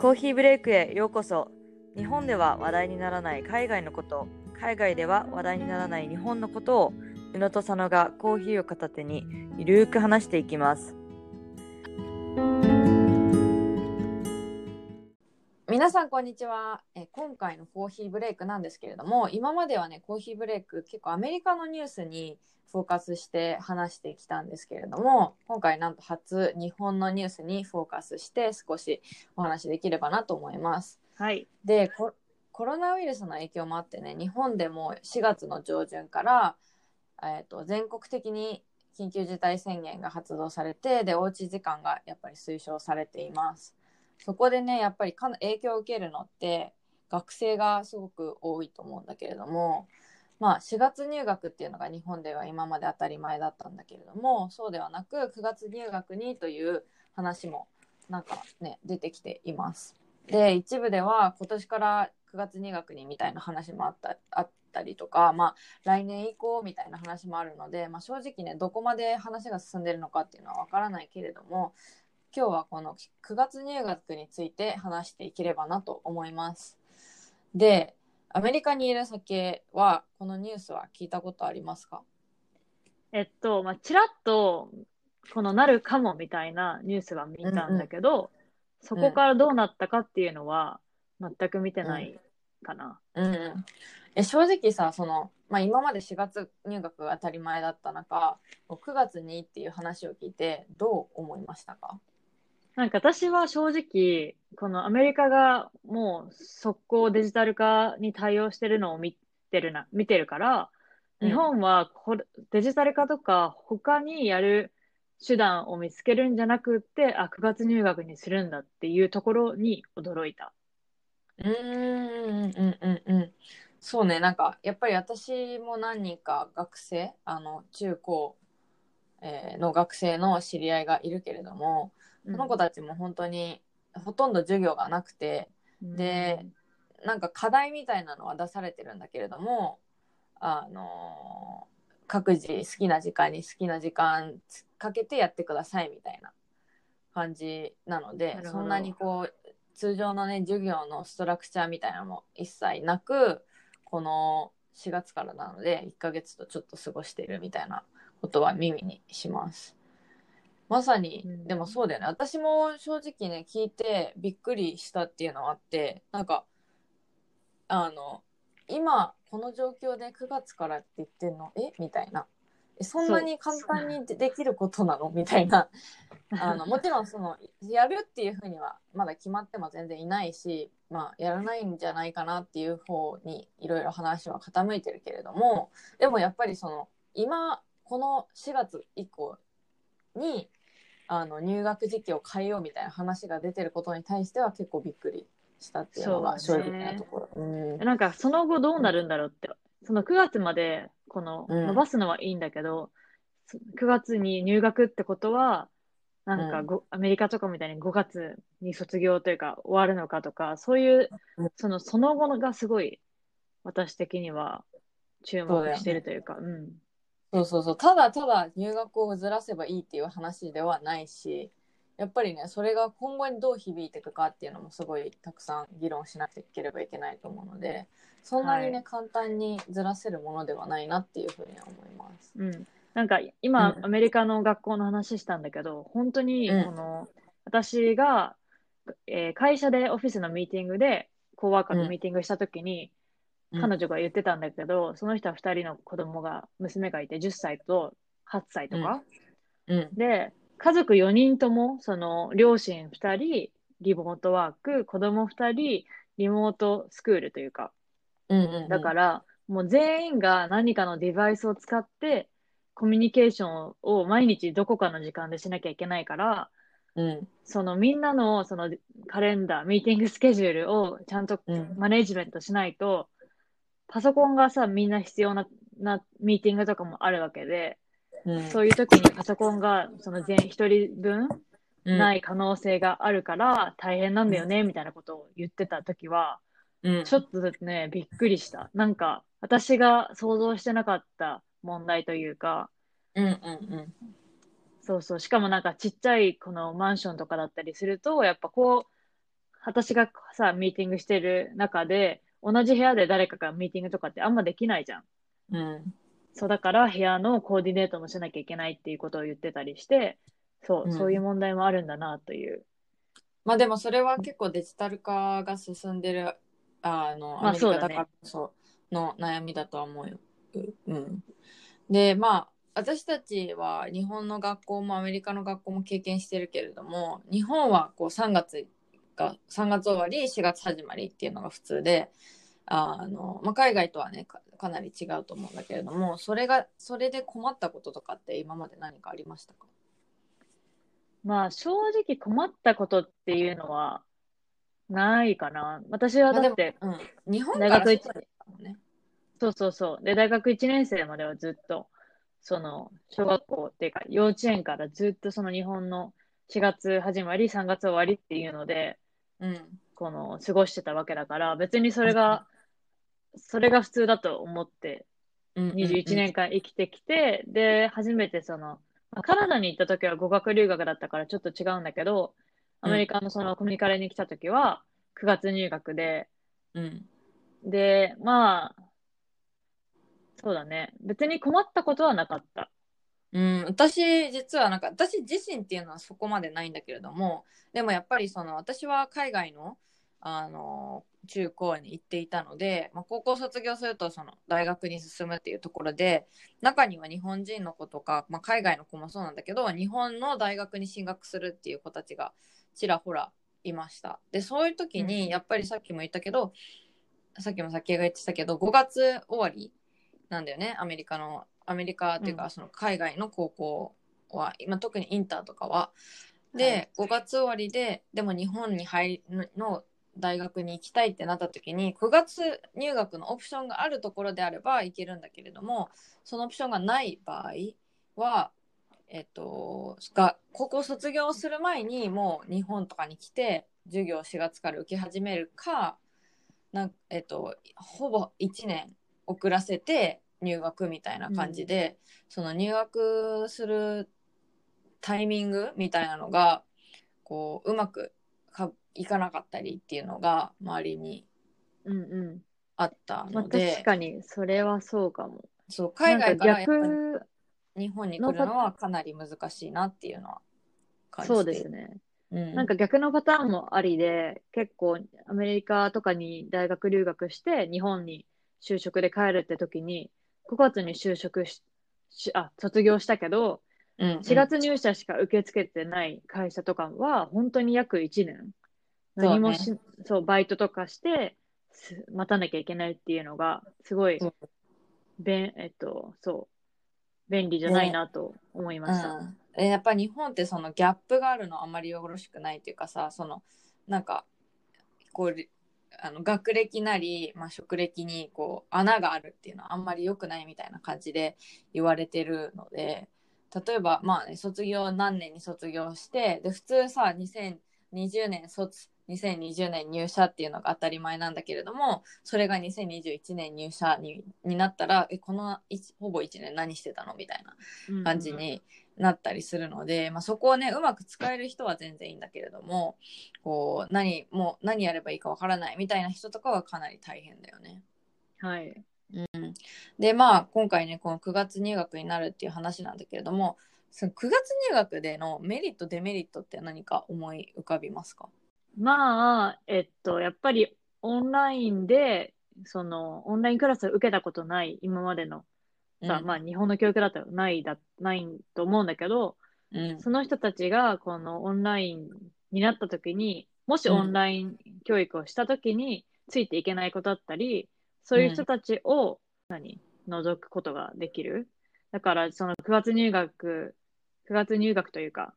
コーヒーブレイクへようこそ。日本では話題にならない海外のこと。海外では話題にならない日本のことを宇野と佐野がコーヒーを片手にゆるーく話していきます。皆さんこんにちはえ今回のコーヒーブレイクなんですけれども今まではねコーヒーブレイク結構アメリカのニュースにフォーカスして話してきたんですけれども今回なんと初日本のニュースにフォーカスして少しお話できればなと思います。はいでココロナウイルスの影響もあってね日本でも4月の上旬から、えー、と全国的に緊急事態宣言が発動されてでおうち時間がやっぱり推奨されています。そこでねやっぱりかな影響を受けるのって学生がすごく多いと思うんだけれどもまあ4月入学っていうのが日本では今まで当たり前だったんだけれどもそうではなく9月入学にという話もなんかね出てきています。で一部では今年から9月入学にみたいな話もあったあったりとか、まあ、来年以降みたいな話もあるので、まあ、正直ねどこまで話が進んでるのかっていうのは分からないけれども今日はこの9月入学について話していければなと思います。でアメリカにいる酒はこのニュースは聞いたことありますか？えっとまあちらっとこのなるかもみたいなニュースは見たんだけど、そこからどうなったかっていうのは全く見てないかな、うんうん、え正直さその、まあ、今まで4月入学が当たり前だった中9月にっていう話を聞いてどう思いましたか？なんか私は正直、このアメリカがもう速攻デジタル化に対応してるのを見てるな、見てるから、日本はこれデジタル化とか他にやる手段を見つけるんじゃなくって、あ、9月入学にするんだっていうところに驚いた。うーんうんうんうんそうねなんかやっぱり私も何人か学生あの中高、えーの学生の知り合いがいるけれども、その子たちも本当にほとんど授業がなくてでなんか課題みたいなのは出されてるんだけれどもあの各自好きな時間に好きな時間かけてやってくださいみたいな感じなのでそんなにこう通常のね授業のストラクチャーみたいなのも一切なくこの4月からなので1ヶ月とちょっと過ごしているみたいなことは耳にします。まさに、うん。でもそうだよね。私も正直ね聞いてびっくりしたっていうのはあってなんかあの今この状況で9月からって言ってんの？え？みたいな。えそんなに簡単にでできることなの？みたいな。あのもちろんそのやるっていうふうにはまだ決まっても全然いないし、まあ、やらないんじゃないかなっていう方にいろいろ話は傾いてるけれどもでもやっぱりその今この4月以降にあの入学時期を変えようみたいな話が出てることに対しては結構びっくりしたっていうのが正直なところ。うん。なんかその後どうなるんだろうって、その9月までこのうん。伸ばすのはいいんだけど、そ9月に入学ってことは、なんかご、アメリカとかみたいに5月に卒業というか終わるのかとか、そういううん、そのその後がすごい私的には注目してるというか、うん。そうそうそう。ただただ入学をずらせばいいっていう話ではないしやっぱりねそれが今後にどう響いていくかっていうのもすごいたくさん議論しなきゃいければいけないと思うのでそんなにね、はい。簡単にずらせるものではないなっていうふうには思います。うん、なんか今、うん。アメリカの学校の話したんだけど、本当にうん。この、私が、えー会社でオフィスのミーティングで、コーワーカーとミーティングしたときに、うん彼女が言ってたんだけど、その人は2人の子供が、娘がいて、10歳と8歳とか。うん。で、家族4人とも、その、両親2人、リモートワーク、子供2人、リモートスクールというか、うんうんうん。だから、もう全員が何かのデバイスを使って、コミュニケーションを毎日どこかの時間でしなきゃいけないから、うん。そのみんなのそのカレンダー、ミーティングスケジュールをちゃんとうん。マネジメントしないと、パソコンがさ、みんな必要ななミーティングとかもあるわけで、うんそういう時にパソコンがその全一人分うんない可能性があるから大変なんだよね、みたいなことを言ってた時は、うんちょっとね、びっくりした。なんか、私が想像してなかった問題というか、うんうんうんそうそう。しかもなんかちっちゃいこのマンションとかだったりすると、やっぱこう、私がさ、ミーティングしてる中で、同じ部屋で誰かがミーティングとかってあんまできないじゃん。うん。そう、だから部屋のコーディネートもしなきゃいけないっていうことを言ってたりして、そう、うんそういう問題もあるんだなという。まあでもそれは結構デジタル化が進んでるあのまあアメリカだからこその悩みだとは思うよ。うん、でまあ私たちは日本の学校もアメリカの学校も経験してるけれども日本はこう3月が3月終わり4月始まりっていうのが普通であの、まあ、海外とはねかかなり違うと思うんだけれどもそれがそれで困ったこととかって今まで何かありましたか？まあ、正直困ったことっていうのはないかな。私はだって、うん、日本か大学一らそうだったもんね。そうそうそう。で、大学1年生まではずっと、その、小学校っていうか、幼稚園からずっとその日本の4月始まり、3月終わりっていうので、うんこの、過ごしてたわけだから、別にそれが、それが普通だと思って、うん21年間生きてきて、で、初めてその、まあカナダに行った時は語学留学だったからちょっと違うんだけど、アメリカのそのコミカレに来た時は9月入学で、うんで、まあ、そうだね。別に困ったことはなかった。うん、私実はなんか私自身っていうのはそこまでないんだけれどもでもやっぱりその私は海外のあの中高に行っていたので、まあ、高校卒業するとその大学に進むっていうところで中には日本人の子とか、まあ、海外の子もそうなんだけど日本の大学に進学するっていう子たちがちらほらいました。でそういう時うん。にやっぱりさっきも言ったけど、さっきもさっきが言ってたけど5月終わりなんだよねアメリカのアメリカっていうか、うん。その海外の高校は今特にインターとかは。はで、5月終わりででも日本に入るの大学に行きたいってなった時に9月入学のオプションがあるところであれば行けるんだけれどもそのオプションがない場合はえっとが高校卒業する前にもう日本とかに来て授業を4月から受け始めるかなんえっとほぼ1年遅らせて入学みたいな感じで、その入学するタイミングみたいなのがこううまくかいかなかったりっていうのが周りにうんうあったん。まあので、確かに、それはそうかも。そう海外から日本に来るのはかなり難しいなっていうのは感じてそうですね。うん、なんか逆のパターンもありで、結構アメリカとかに大学留学して、日本に就職で帰るって時に、5月に就職し、しあ、卒業したけど、うん4月入社しか受け付けてない会社とかは、本当に約1年、そうね。何もし、そう、バイトとかして、す待たなきゃいけないっていうのが、すごいう。ん、べん、えっと、そう、便利じゃないなと思いました。うん、えやっぱ日本ってそのギャップがあるのあんまりよろしくないっていうかさそのなんかこうあの学歴なり、まあ、職歴にこう穴があるっていうのはあんまり良くないみたいな感じで言われてるので例えばまあね卒業何年に卒業してで普通さ2020年卒2020年入社っていうのが当たり前なんだけれどもそれが2021年入社にになったらえこのほぼ1年何してたの？みたいな感じになったりするので、まあ、そこをねうまく使える人は全然いいんだけれどもこう何もう何やればいいかわからないみたいな人とかはかなり大変だよね。はい。うん、でまあ今回ねこの9月入学になるっていう話なんだけれどもその9月入学でのメリットデメリットって何か思い浮かびますか？まあ、えっと、やっぱりオンラインで、その、オンラインクラスを受けたことない、今までの、さ、うん。まあ、日本の教育だったらないだ、ないと思うんだけど、うん。その人たちが、このオンラインになった時に、もしうん。オンライン教育をした時に、ついていけないことだったり、そういう人たちを、何除くことができる？だから、その9月入学、9月入学というか、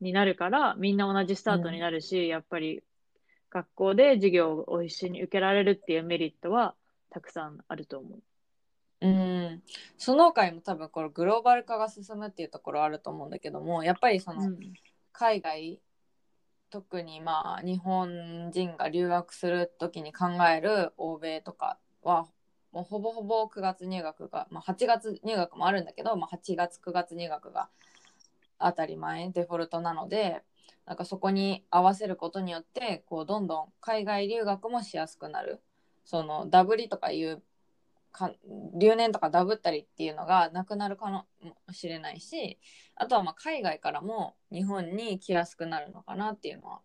になるから、みんな同じスタートになるし、やっぱり学校で授業を一緒に受けられるっていうメリットはたくさんあると思う。うん、その他にも多分これグローバル化が進むっていうところあると思うんだけどもやっぱりその、うん。海外特にまあ日本人が留学する時に考える欧米とかはもうほぼほぼ9月入学が、まあ、8月入学もあるんだけど、まあ、8月9月入学が当たり前デフォルトなのでなんかそこに合わせることによってこうどんどん海外留学もしやすくなる。そのダブりとかいうか留年とかダブったりっていうのがなくなるかもしれないしあとはまあ海外からも日本に来やすくなるのかなっていうのは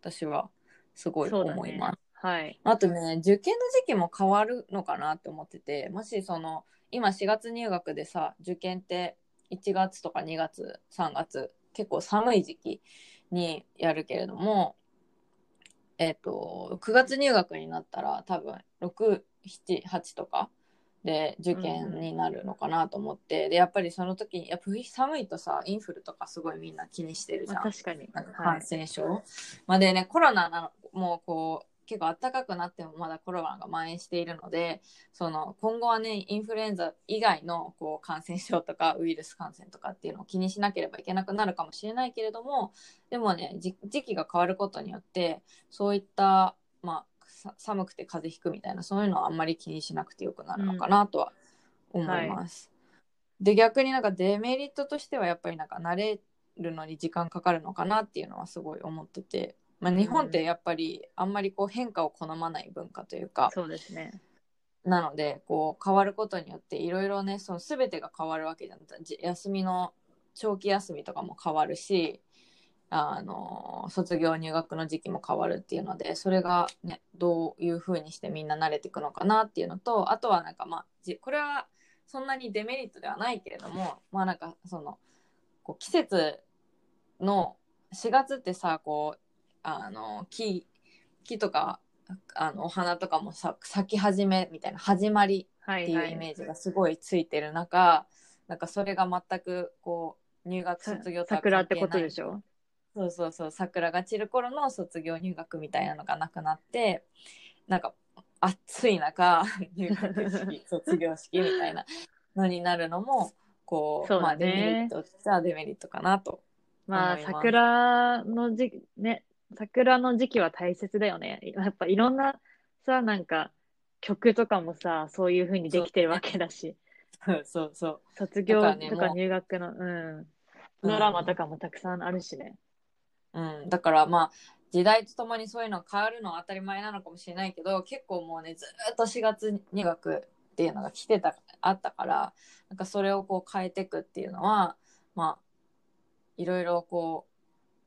私はすごい思います。ね、はい、あとね受験の時期も変わるのかなって思っててもしその今4月入学でさ受験って1月とか2月3月結構寒い時期にやるけれどもえっ、と9月入学になったら多分678とかで受験になるのかなと思って、うん、でやっぱりその時にやっぱ寒いとさインフルとかすごいみんな気にしてるじゃん、確かに。感染症、はい、まあでねコロナなもうこう結構暖かくなってもまだコロナが蔓延しているのでその今後はねインフルエンザ以外のこう感染症とかウイルス感染とかっていうのを気にしなければいけなくなるかもしれないけれどもでもね時期が変わることによってそういったまあ寒くて風邪ひくみたいなそういうのはあんまり気にしなくてよくなるのかなとは思います。うんはい、で逆になんかデメリットとしてはやっぱりなんか慣れるのに時間かかるのかなっていうのはすごい思ってて。まあ、日本ってやっぱりあんまりこう変化を好まない文化というか、そうですねなのでこう変わることによっていろいろねその全てが変わるわけじゃなくて休みの長期休みとかも変わるしあの卒業入学の時期も変わるっていうのでそれがねどういうふうにしてみんな慣れていくのかなっていうのとあとはなんかまあこれはそんなにデメリットではないけれどもまあなんかそのこう季節の4月ってさこうあの木木とかあのお花とかもさ咲き始めみたいな始まりっていうイメージがすごいついてる中、はいはい、なんかそれが全くこう入学卒業とは桜ってことでしょ？そうそうそう桜が散る頃の卒業入学みたいなのがなくなってなんか暑い中 入学式 卒業式みたいなのになるのもこう、ね、まあデメリットじゃデメリットかなとまあ桜の時期ね桜の時期は大切だよね。やっぱいろんなさ、なんか曲とかもさ、そういう風にできてるわけだし。そうそうそう。卒業とか入学の、うん。ドラマとかもたくさんあるしね。うん、だからまあ時代とともにそういうの変わるのは当たり前なのかもしれないけど結構もうねずっと4月入学っていうのが来てたあったからなんかそれをこう変えていくっていうのはまあいろいろこ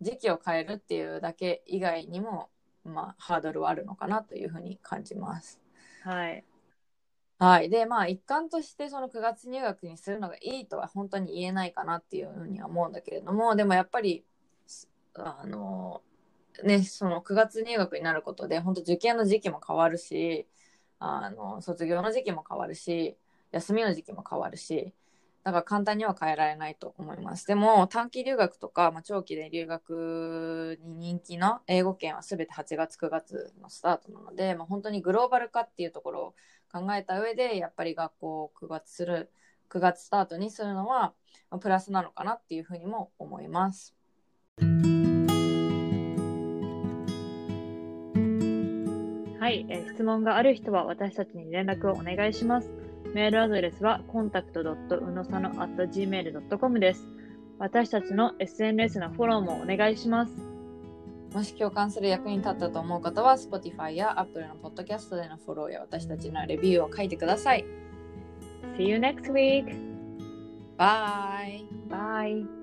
う時期を変えるっていうだけ以外にも、まあ、ハードルはあるのかなというふうに感じます。はい。はい。で、まあ、一環としてその9月入学にするのがいいとは本当に言えないかなっていうふうには思うんだけれども、でもやっぱり、あの、ね、その9月入学になることで、本当受験の時期も変わるし、あの、卒業の時期も変わるし、休みの時期も変わるし、だから簡単には変えられないと思います。でも短期留学とか、まあ、長期で留学に人気の英語圏は全て8月9月のスタートなので、まあ、本当にグローバル化っていうところを考えた上でやっぱり学校を9月する9月スタートにするのは、プラスなのかなっていうふうにも思います。はい、えー質問がある人は私たちに連絡をお願いします。メールアドレスは contact.unosano.gmail.com です。私たちの SNS のフォローもお願いします。もし共感する役に立ったと思う方は Spotify や Apple のポッドキャストでのフォローや私たちのレビューを書いてください。See you next week! Bye! Bye!